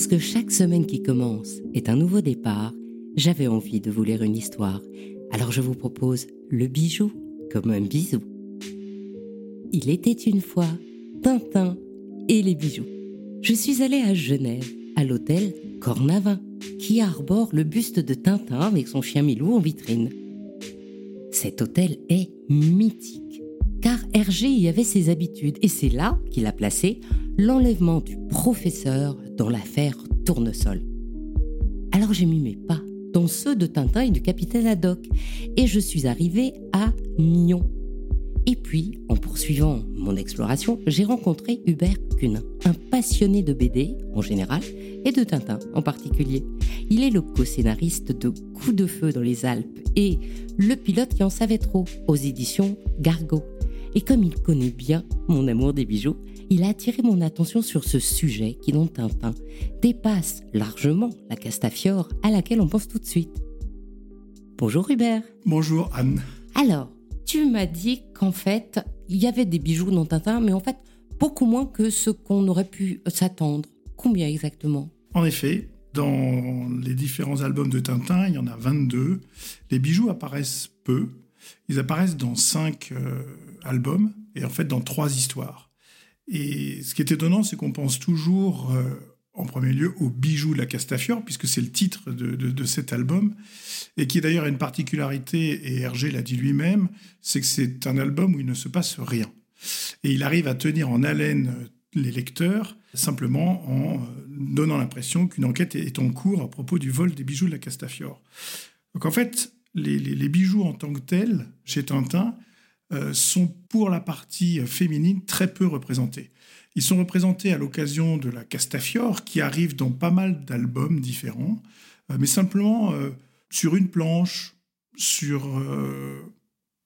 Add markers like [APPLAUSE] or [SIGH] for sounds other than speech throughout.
Parce que chaque semaine qui commence est un nouveau départ, j'avais envie de vous lire une histoire. Alors je vous propose le bijou comme un bisou. Il était une fois Tintin et les bijoux. Je suis allée à Genève, à l'hôtel Cornavin, qui arbore le buste de Tintin avec son chien Milou en vitrine. Cet hôtel est mythique, Hergé y avait ses habitudes, et c'est là qu'il a placé l'enlèvement du professeur dans l'affaire Tournesol. Alors j'ai mis mes pas dans ceux de Tintin et du capitaine Haddock, et je suis arrivée à Nyon. Et puis, en poursuivant mon exploration, j'ai rencontré Hubert Cunin, un passionné de BD en général et de Tintin en particulier. Il est le co-scénariste de Coup de feu dans les Alpes et le pilote qui en savait trop aux éditions Gargot. Et comme il connaît bien mon amour des bijoux, il a attiré mon attention sur ce sujet qui, dans Tintin, dépasse largement la Castafiore à laquelle on pense tout de suite. Bonjour Hubert. Bonjour Anne. Alors, tu m'as dit qu'en fait, il y avait des bijoux dans Tintin, mais en fait, beaucoup moins que ce qu'on aurait pu s'attendre. Combien exactement? En effet, dans les différents albums de Tintin, il y en a 22. Les bijoux apparaissent peu. Ils apparaissent dans cinq euh, albums et en fait dans trois histoires. Et ce qui est étonnant, c'est qu'on pense toujours euh, en premier lieu aux bijoux de la Castafiore, puisque c'est le titre de, cet album, et qui d'ailleurs a une particularité, et Hergé l'a dit lui-même, c'est que c'est un album où il ne se passe rien. Et il arrive à tenir en haleine les lecteurs simplement en euh, donnant l'impression qu'une enquête est en cours à propos du vol des bijoux de la Castafiore. Donc en fait, les, bijoux en tant que tels, chez Tintin, euh, sont pour la partie féminine très peu représentés. Ils sont représentés à l'occasion de la Castafiore, qui arrive dans pas mal d'albums différents, euh, mais simplement sur une planche, sur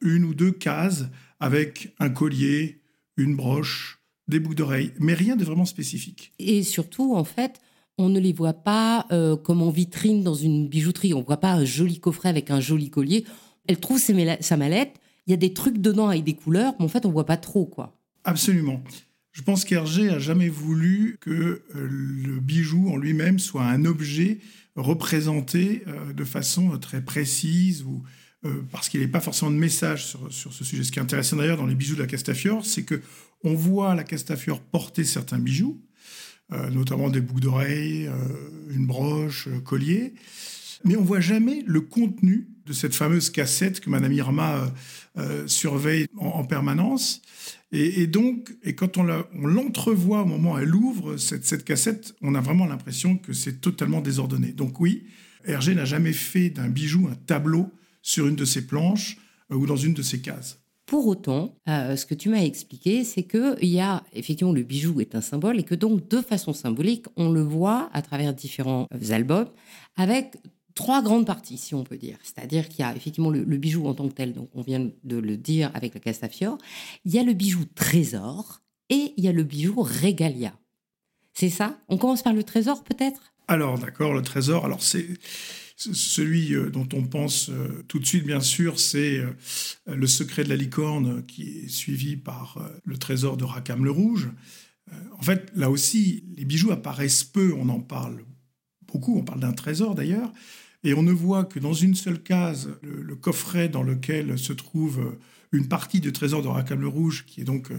une ou deux cases, avec un collier, une broche, des boucles d'oreilles, mais rien de vraiment spécifique. Et surtout, en fait, on ne les voit pas euh, comme en vitrine dans une bijouterie. On ne voit pas un joli coffret avec un joli collier. Elle trouve sa mallette, il y a des trucs dedans avec des couleurs, mais en fait, on voit pas trop, quoi. Absolument. Je pense qu'Hergé a jamais voulu que euh, le bijou en lui-même soit un objet représenté euh, de façon très précise ou parce qu'il n'est pas forcément de message sur, sur, ce sujet. Ce qui est intéressant d'ailleurs dans les bijoux de la Castafiore, c'est que on voit la Castafiore porter certains bijoux, euh, notamment des boucles d'oreilles, euh, une broche, collier, mais on voit jamais le contenu de cette fameuse cassette que Madame Irma euh, surveille en, permanence. Et, donc, et quand on l'entrevoit au moment où elle ouvre cette, cassette, on a vraiment l'impression que c'est totalement désordonné. Donc oui, Hergé n'a jamais fait d'un bijou un tableau sur une de ses planches ou dans une de ses cases. Pour autant, euh, ce que tu m'as expliqué, c'est qu'il y a effectivement le bijou est un symbole et que donc de façon symbolique, on le voit à travers différents euh, albums avec trois grandes parties, si on peut dire. C'est-à-dire qu'il y a effectivement le, bijou en tant que tel, donc on vient de le dire avec la Castafiore. Il y a le bijou trésor et il y a le bijou régalia. C'est ça? On commence par le trésor peut-être? Alors d'accord, le trésor, alors c'est celui euh, dont on pense euh, tout de suite, bien sûr, c'est euh, Le secret de la licorne, qui est suivi par Le trésor de Rackham le Rouge. En fait, là aussi, les bijoux apparaissent peu, on en parle beaucoup, on parle d'un trésor d'ailleurs, et on ne voit que dans une seule case le, coffret dans lequel se trouve une partie du trésor de Rackham le Rouge, qui est donc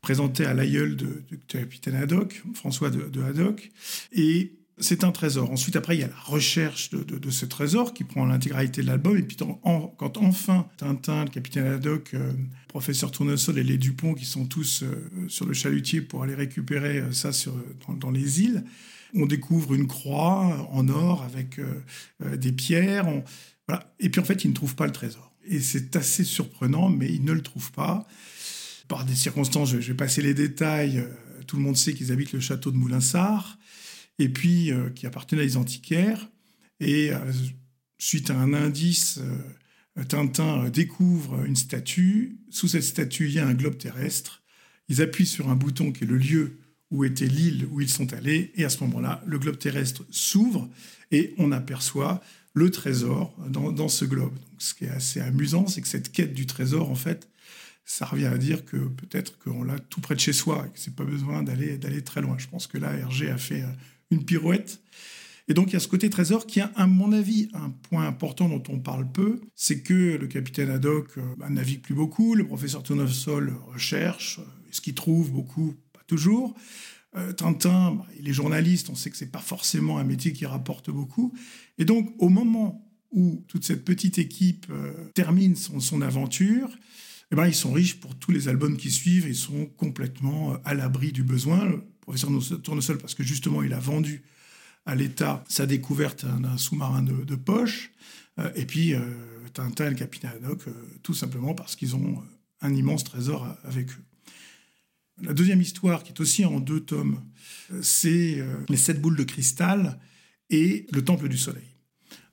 présenté à l'aïeul de, capitaine Haddock, François de, de Haddock, et c'est un trésor. Ensuite, après, il y a la recherche de, ce trésor qui prend l'intégralité de l'album. Et puis, quand enfin Tintin, le capitaine Haddock, euh, professeur Tournesol et les Dupont, qui sont tous euh, sur le chalutier pour aller récupérer euh, ça dans, les îles, on découvre une croix en or avec des pierres. Et puis, en fait, ils ne trouvent pas le trésor. Et c'est assez surprenant, mais ils ne le trouvent pas. Par des circonstances, je vais passer les détails. Tout le monde sait qu'ils habitent le château de Moulinsart et puis euh, qui appartenait à les antiquaires. Et euh, suite à un indice, euh, Tintin découvre une statue. Sous cette statue, il y a un globe terrestre. Ils appuient sur un bouton qui est le lieu où était l'île où ils sont allés. Et à ce moment-là, le globe terrestre s'ouvre et on aperçoit le trésor dans, ce globe. Donc, ce qui est assez amusant, c'est que cette quête du trésor, en fait, ça revient à dire que peut-être qu'on l'a tout près de chez soi et que c'est pas besoin d'aller d'aller très loin. Je pense que là, Hergé a fait une pirouette. Et donc il y a ce côté trésor qui a, à mon avis, un point important dont on parle peu, c'est que le capitaine Haddock euh, bah, navigue plus beaucoup, le professeur Tournesol recherche, euh, ce qu'il trouve beaucoup, toujours. Euh, Tintin, bah, il est journaliste, on sait que c'est pas forcément un métier qui rapporte beaucoup. Et donc au moment où toute cette petite équipe termine son, aventure, eh ben, ils sont riches pour tous les albums qui suivent et sont complètement à l'abri du besoin. Le professeur Tournesol, parce que justement, il a vendu à l'État sa découverte d'un sous-marin de, poche. Euh, et puis, euh, Tintin et le capitaine Haddock, euh, tout simplement parce qu'ils ont un immense trésor avec eux. La deuxième histoire, qui est aussi en deux tomes, c'est Les sept boules de cristal et Le temple du soleil.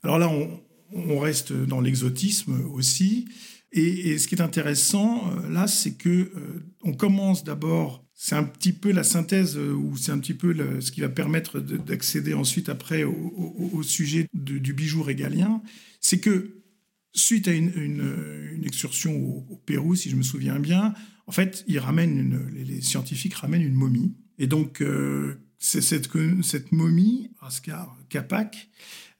Alors là, on, reste dans l'exotisme aussi. Et, ce qui est intéressant là, c'est que on commence d'abord c'est un petit peu la synthèse euh, ou c'est un petit peu ce qui va permettre d'accéder ensuite après au, sujet du bijou régalien. C'est que suite à une, excursion au, Pérou, si je me souviens bien, en fait, ils ramènent les, scientifiques ramènent une momie. Et donc, euh, c'est cette, momie, Ascar Capac,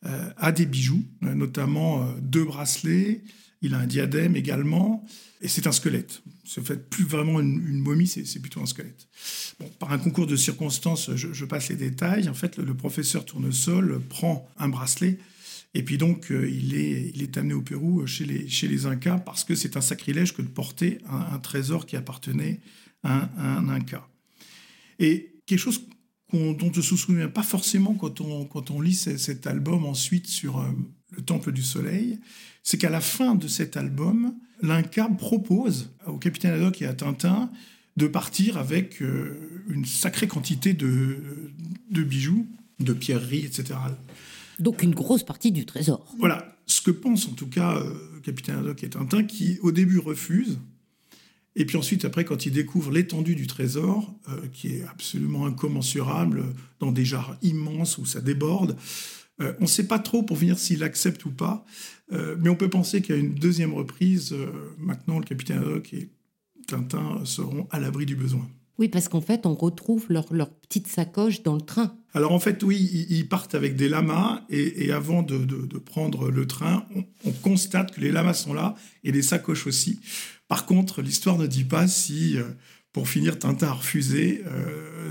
euh, a des bijoux, notamment deux bracelets. Il a un diadème également. Et c'est un squelette. C'est fait plus vraiment une, momie, c'est plutôt un squelette. Par un concours de circonstances, je, passe les détails. En fait, le, professeur Tournesol prend un bracelet et puis donc euh, il, est, amené au Pérou euh, chez les, Incas parce que c'est un sacrilège que de porter un, trésor qui appartenait à un, Inca. Et quelque chose dont on ne se souvient pas forcément quand on, lit cet album ensuite sur euh, le Temple du Soleil, c'est qu'à la fin de cet album, l'Inca propose au capitaine Haddock et à Tintin de partir avec une sacrée quantité de bijoux, de pierreries, etc. Donc une grosse partie du trésor. Voilà, ce que pense en tout cas euh, capitaine Haddock et Tintin, qui au début refuse, et puis ensuite, après, quand il découvre l'étendue du trésor, euh, qui est absolument incommensurable, dans des jars immenses où ça déborde, on ne sait pas trop pour finir s'il accepte ou pas. Euh, mais on peut penser qu'à une deuxième reprise, euh, maintenant, le capitaine Haddock et Tintin seront à l'abri du besoin. Oui, parce qu'en fait, on retrouve leur, leur, petite sacoche dans le train. Alors en fait, oui, ils, partent avec des lamas et, avant de, de, prendre le train, on, constate que les lamas sont là et les sacoches aussi. Par contre, l'histoire ne dit pas si, euh, pour finir, Tintin a refusé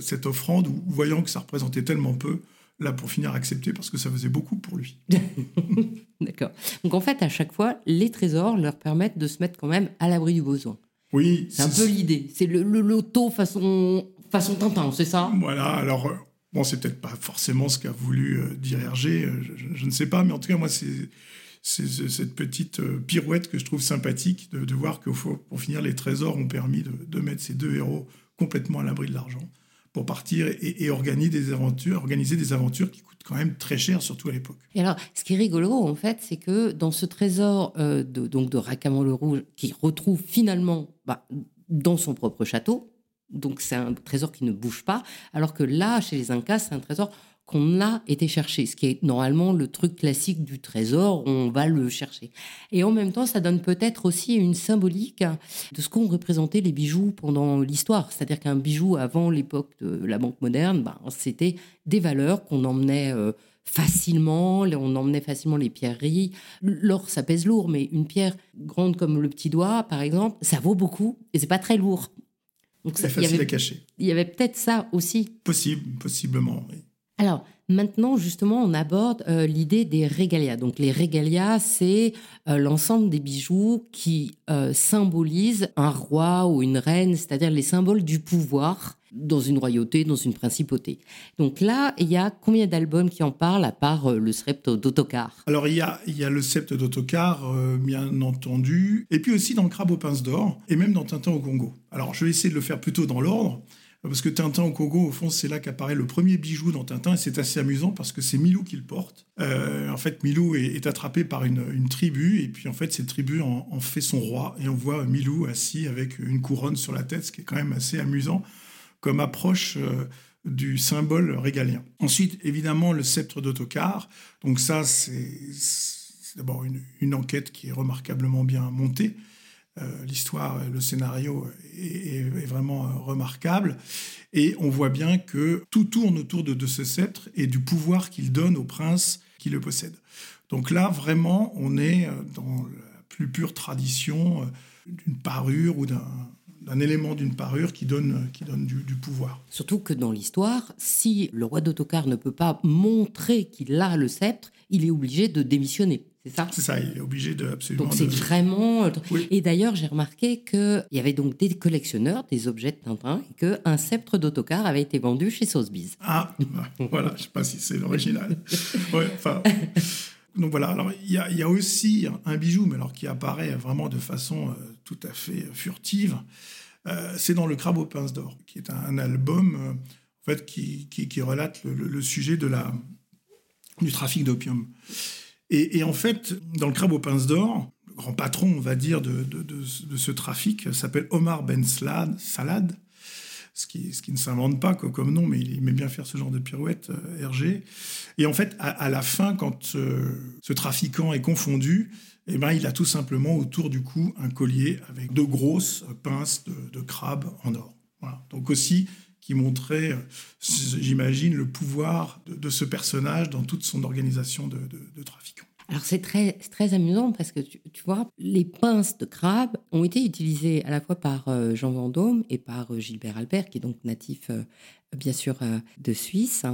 cette offrande, ou voyant que ça représentait tellement peu, là pour finir accepté parce que ça faisait beaucoup pour lui. [LAUGHS] D'accord. Donc en fait, à chaque fois, les trésors leur permettent de se mettre quand même à l'abri du besoin. Oui. C'est un peu l'idée. C'est le, loto façon, façon Tintin, c'est ça? Voilà. Alors, euh, c'est peut-être pas forcément ce qu'a voulu euh, dire Hergé, euh, je, ne sais pas, mais en tout cas, moi, c'est cette petite pirouette que je trouve sympathique de, voir que pour finir, les trésors ont permis de mettre ces deux héros complètement à l'abri de l'argent pour partir et, organiser, des aventures, organiser des aventures qui coûtent quand même très cher, surtout à l'époque. Et alors, ce qui est rigolo, en fait, c'est que dans ce trésor euh, de, donc de Racamon le Rouge, qui retrouve finalement bah, dans son propre château, donc c'est un trésor qui ne bouge pas, alors que là, chez les Incas, c'est un trésor qu'on a été chercher, ce qui est normalement le truc classique du trésor, on va le chercher. Et en même temps, ça donne peut-être aussi une symbolique de ce qu'ont représenté les bijoux pendant l'histoire. C'est-à-dire qu'un bijou avant l'époque de la banque moderne, ben, c'était des valeurs qu'on emmenait euh, facilement, on emmenait facilement les pierreries. L'or, ça pèse lourd, mais une pierre grande comme le petit doigt, par exemple, ça vaut beaucoup et c'est pas très lourd. C'est facile à cacher. Il y avait peut-être ça aussi. Possible, possiblement, oui. Alors, maintenant, justement, on aborde euh, l'idée des régalias. Donc, les régalias, c'est euh, l'ensemble des bijoux qui euh, symbolisent un roi ou une reine, c'est-à-dire les symboles du pouvoir dans une royauté, dans une principauté. Donc là, il y a combien d'albums qui en parlent, à part le sept d'autocar Alors, il y, a, le sept d'autocar, bien entendu, et puis aussi dans Crabe aux pinces d'or, et même dans Tintin au Congo. Alors, je vais essayer de le faire plutôt dans l'ordre. Parce que Tintin au Congo, au fond, c'est là qu'apparaît le premier bijou dans Tintin, et c'est assez amusant parce que c'est Milou qui le porte. Euh, en fait, Milou est, attrapé par une, tribu, et puis en fait, cette tribu en, fait son roi, et on voit Milou assis avec une couronne sur la tête, ce qui est quand même assez amusant comme approche euh, du symbole régalien. Ensuite, évidemment, le sceptre d'autocar. Donc ça, c'est d'abord une, enquête qui est remarquablement bien montée. L'histoire, le scénario est, vraiment remarquable. Et on voit bien que tout tourne autour de, ce sceptre et du pouvoir qu'il donne au prince qui le possède. Donc là, vraiment, on est dans la plus pure tradition d'une parure ou d'un élément d'une parure qui donne, donne du, pouvoir. Surtout que dans l'histoire, si le roi d'Autocar ne peut pas montrer qu'il a le sceptre, il est obligé de démissionner. C'est ça? C'est ça, il est obligé de absolument. Donc c'est vraiment. Euh, et d'ailleurs, j'ai remarqué qu'il y avait donc des collectionneurs des objets de Tintin et qu'un sceptre d'autocar avait été vendu chez Sotheby's. Ah, bah, voilà, je ne sais pas si c'est l'original. [LAUGHS] ouais, enfin. Donc voilà, alors il y, a, aussi un bijou, mais alors qui apparaît vraiment de façon euh, tout à fait furtive. Euh, c'est dans Le Crabe aux pinces d'or, qui est un, album euh, en fait, qui, qui, relate le, sujet de la, du trafic d'opium. Et, en fait, dans Le Crabe aux pinces d'or, le grand patron, on va dire, de, de, de, de ce trafic s'appelle Omar Ben Salad ce qui, ce qui ne s'invente pas comme nom, mais il aimait bien faire ce genre de pirouette, euh, Hergé. Et en fait, à, la fin, quand euh, ce trafiquant est confondu, eh ben, il a tout simplement autour du cou un collier avec deux grosses pinces de, crabe en or. Voilà. Donc aussi, qui montrait, j'imagine, le pouvoir de, ce personnage dans toute son organisation de, de trafiquant. Alors c'est très, très amusant parce que tu, vois, les pinces de crabe ont été utilisées à la fois par euh, Jean Vendôme et par euh, Gilbert Albert, qui est donc natif euh, bien sûr de Suisse.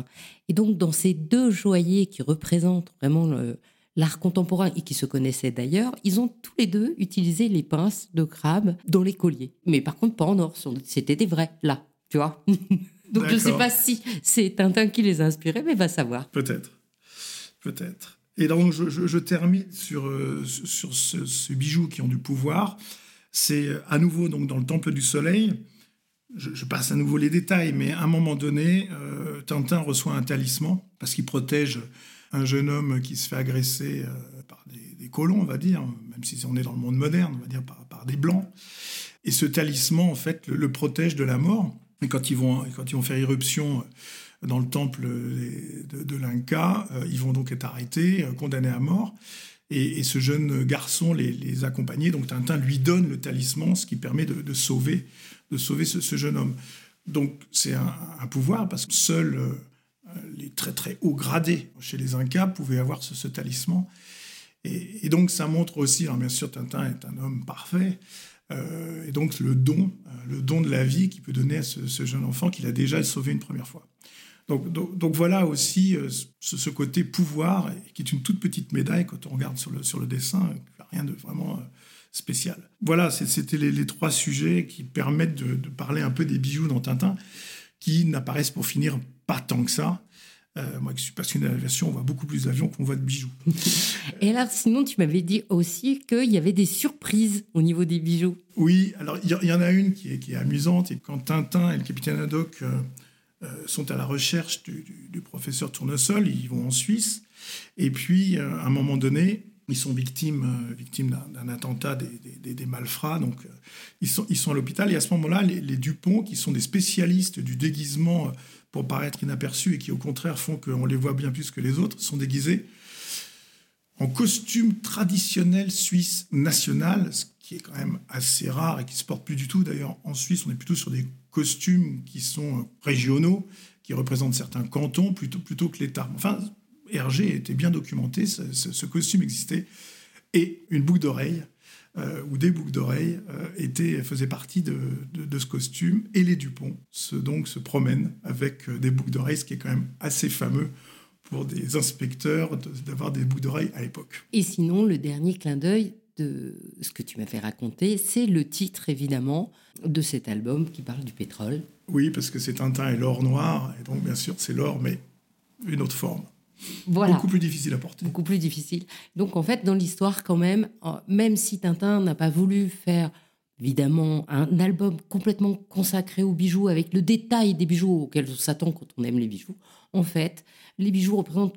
Et donc dans ces deux joailliers qui représentent vraiment l'art contemporain et qui se connaissaient d'ailleurs, ils ont tous les deux utilisé les pinces de crabe dans les colliers. Mais par contre pas en or, c'était des vrais, là, tu vois. [LAUGHS] donc je ne sais pas si c'est Tintin qui les a inspirés, mais va savoir. Peut-être, peut-être. Et donc, je, termine sur, euh, sur ce, bijou qui ont du pouvoir. C'est euh, à nouveau donc dans le Temple du Soleil. Je, passe à nouveau les détails, mais à un moment donné, euh, Tintin reçoit un talisman parce qu'il protège un jeune homme qui se fait agresser par des, colons, on va dire, même si on est dans le monde moderne, on va dire par, des blancs. Et ce talisman, en fait, le, le, protège de la mort. Et quand ils vont, faire irruption dans le temple de, l'Inca. Euh, ils vont donc être arrêtés, euh, condamnés à mort. Et, ce jeune garçon les, les, accompagnait. Donc Tintin lui donne le talisman, ce qui permet de, sauver, ce, jeune homme. Donc c'est un, pouvoir parce que seuls euh, les très très hauts gradés chez les Incas pouvaient avoir ce, talisman. Et, donc ça montre aussi, alors bien sûr Tintin est un homme parfait, et donc le don, le don de la vie qu'il peut donner à ce, jeune enfant qu'il a déjà sauvé une première fois. Donc, voilà aussi euh, ce, côté pouvoir, qui est une toute petite médaille quand on regarde sur le, dessin, rien de vraiment euh, spécial. Voilà, c'était les, trois sujets qui permettent de, parler un peu des bijoux dans Tintin, qui n'apparaissent pour finir pas tant que ça. Euh, moi qui suis passionné d'aviation, on voit beaucoup plus d'avions qu'on voit de bijoux. [LAUGHS] Et alors, sinon, tu m'avais dit aussi qu'il y avait des surprises au niveau des bijoux. Oui, alors il y, en a une qui est, qui est, amusante. Et quand Tintin et le capitaine Haddock euh, sont à la recherche du, professeur Tournesol, ils vont en Suisse, et puis euh, à un moment donné, ils sont victimes, euh, victimes d'un attentat des, malfrats, donc ils, sont, ils sont à l'hôpital, et à ce moment-là, les, Dupont, qui sont des spécialistes du déguisement pour paraître inaperçus et qui au contraire font qu'on les voit bien plus que les autres, sont déguisés en costume traditionnel suisse national, ce qui est quand même assez rare et qui se porte plus du tout. D'ailleurs, en Suisse, on est plutôt sur des costumes qui sont régionaux, qui représentent certains cantons plutôt, plutôt que l'État. Enfin, Hergé était bien documenté, ce, costume existait, et une boucle d'oreille, euh, ou des boucles d'oreilles, euh, faisaient partie de, ce costume, et les Dupont se, donc, se promènent avec euh, des boucles d'oreilles, ce qui est quand même assez fameux pour des inspecteurs d'avoir des boucles d'oreilles à l'époque. Et sinon, le dernier clin d'œil, de ce que tu m'as fait raconter, c'est le titre évidemment de cet album qui parle du pétrole. Oui, parce que c'est Tintin et l'or noir, et donc bien sûr c'est l'or, mais une autre forme. Voilà. Beaucoup plus difficile à porter. Beaucoup plus difficile. Donc en fait, dans l'histoire quand même, euh, même si Tintin n'a pas voulu faire évidemment un album complètement consacré aux bijoux avec le détail des bijoux auxquels on s'attend quand on aime les bijoux, en fait, les bijoux représentent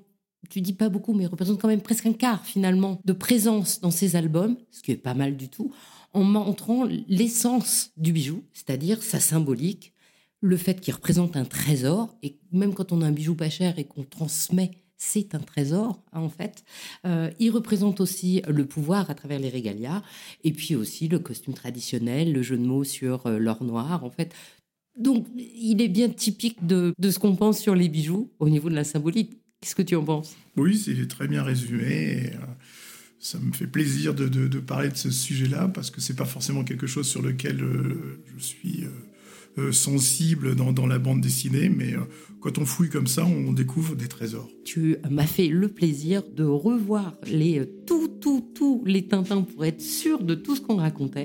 tu dis pas beaucoup, mais représente quand même presque un quart finalement de présence dans ces albums, ce qui est pas mal du tout, en montrant l'essence du bijou, c'est-à-dire sa symbolique, le fait qu'il représente un trésor, et même quand on a un bijou pas cher et qu'on transmet c'est un trésor, hein, en fait. Euh, il représente aussi le pouvoir à travers les régalias, et puis aussi le costume traditionnel, le jeu de mots sur euh, l'or noir, en fait. Donc, il est bien typique de, ce qu'on pense sur les bijoux au niveau de la symbolique. Qu'est-ce que tu en penses? Oui, c'est très bien résumé. Euh, ça me fait plaisir de, parler de ce sujet-là parce que c'est pas forcément quelque chose sur lequel je suis euh, sensible dans, la bande dessinée, mais euh, quand on fouille comme ça, on découvre des trésors. Tu m'as fait le plaisir de revoir les euh, tout, tout, tous les Tintins pour être sûr de tout ce qu'on racontait,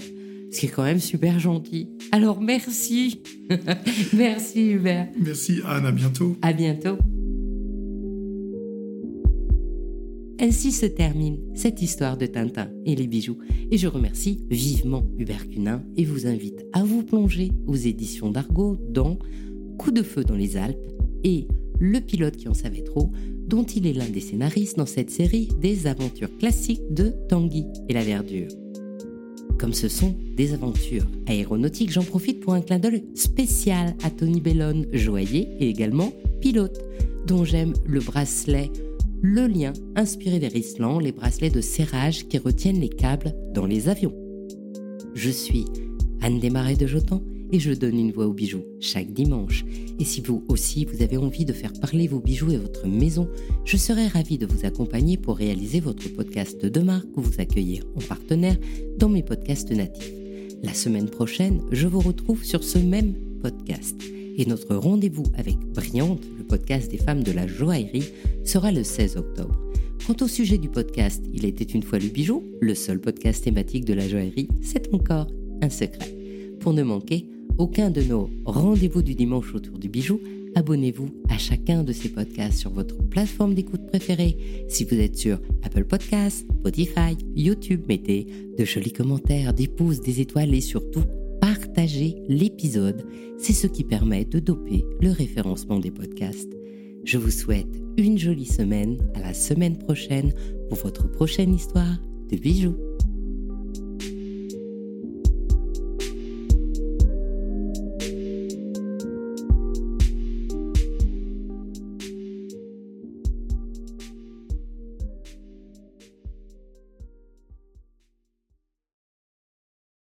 ce qui est quand même super gentil. Alors merci, [LAUGHS] merci Hubert. Merci Anne, à bientôt. À bientôt. Ainsi se termine cette histoire de Tintin et les bijoux. Et je remercie vivement Hubert Cunin et vous invite à vous plonger aux éditions d'Argo dans Coup de feu dans les Alpes et Le pilote qui en savait trop, dont il est l'un des scénaristes dans cette série des aventures classiques de Tanguy et la Verdure. Comme ce sont des aventures aéronautiques, j'en profite pour un clin d'œil spécial à Tony Bellone, joaillier et également pilote, dont j'aime le bracelet le lien inspiré des Rislans, les bracelets de serrage qui retiennent les câbles dans les avions. Je suis Anne Desmarais de Jotan et je donne une voix aux bijoux chaque dimanche. Et si vous aussi vous avez envie de faire parler vos bijoux et votre maison, je serai ravie de vous accompagner pour réaliser votre podcast de marque ou vous accueillir en partenaire dans mes podcasts natifs. La semaine prochaine, je vous retrouve sur ce même podcast. Et notre rendez-vous avec Brillante, le podcast des femmes de la joaillerie, sera le 16 octobre. Quant au sujet du podcast Il était une fois le bijou, le seul podcast thématique de la joaillerie, c'est encore un secret. Pour ne manquer aucun de nos rendez-vous du dimanche autour du bijou, abonnez-vous à chacun de ces podcasts sur votre plateforme d'écoute préférée. Si vous êtes sur Apple Podcasts, Spotify, YouTube, mettez de jolis commentaires, des pouces, des étoiles et surtout partagez l'épisode. C'est ce qui permet de doper le référencement des podcasts. Je vous souhaite une jolie semaine, à la semaine prochaine pour votre prochaine histoire de bijoux.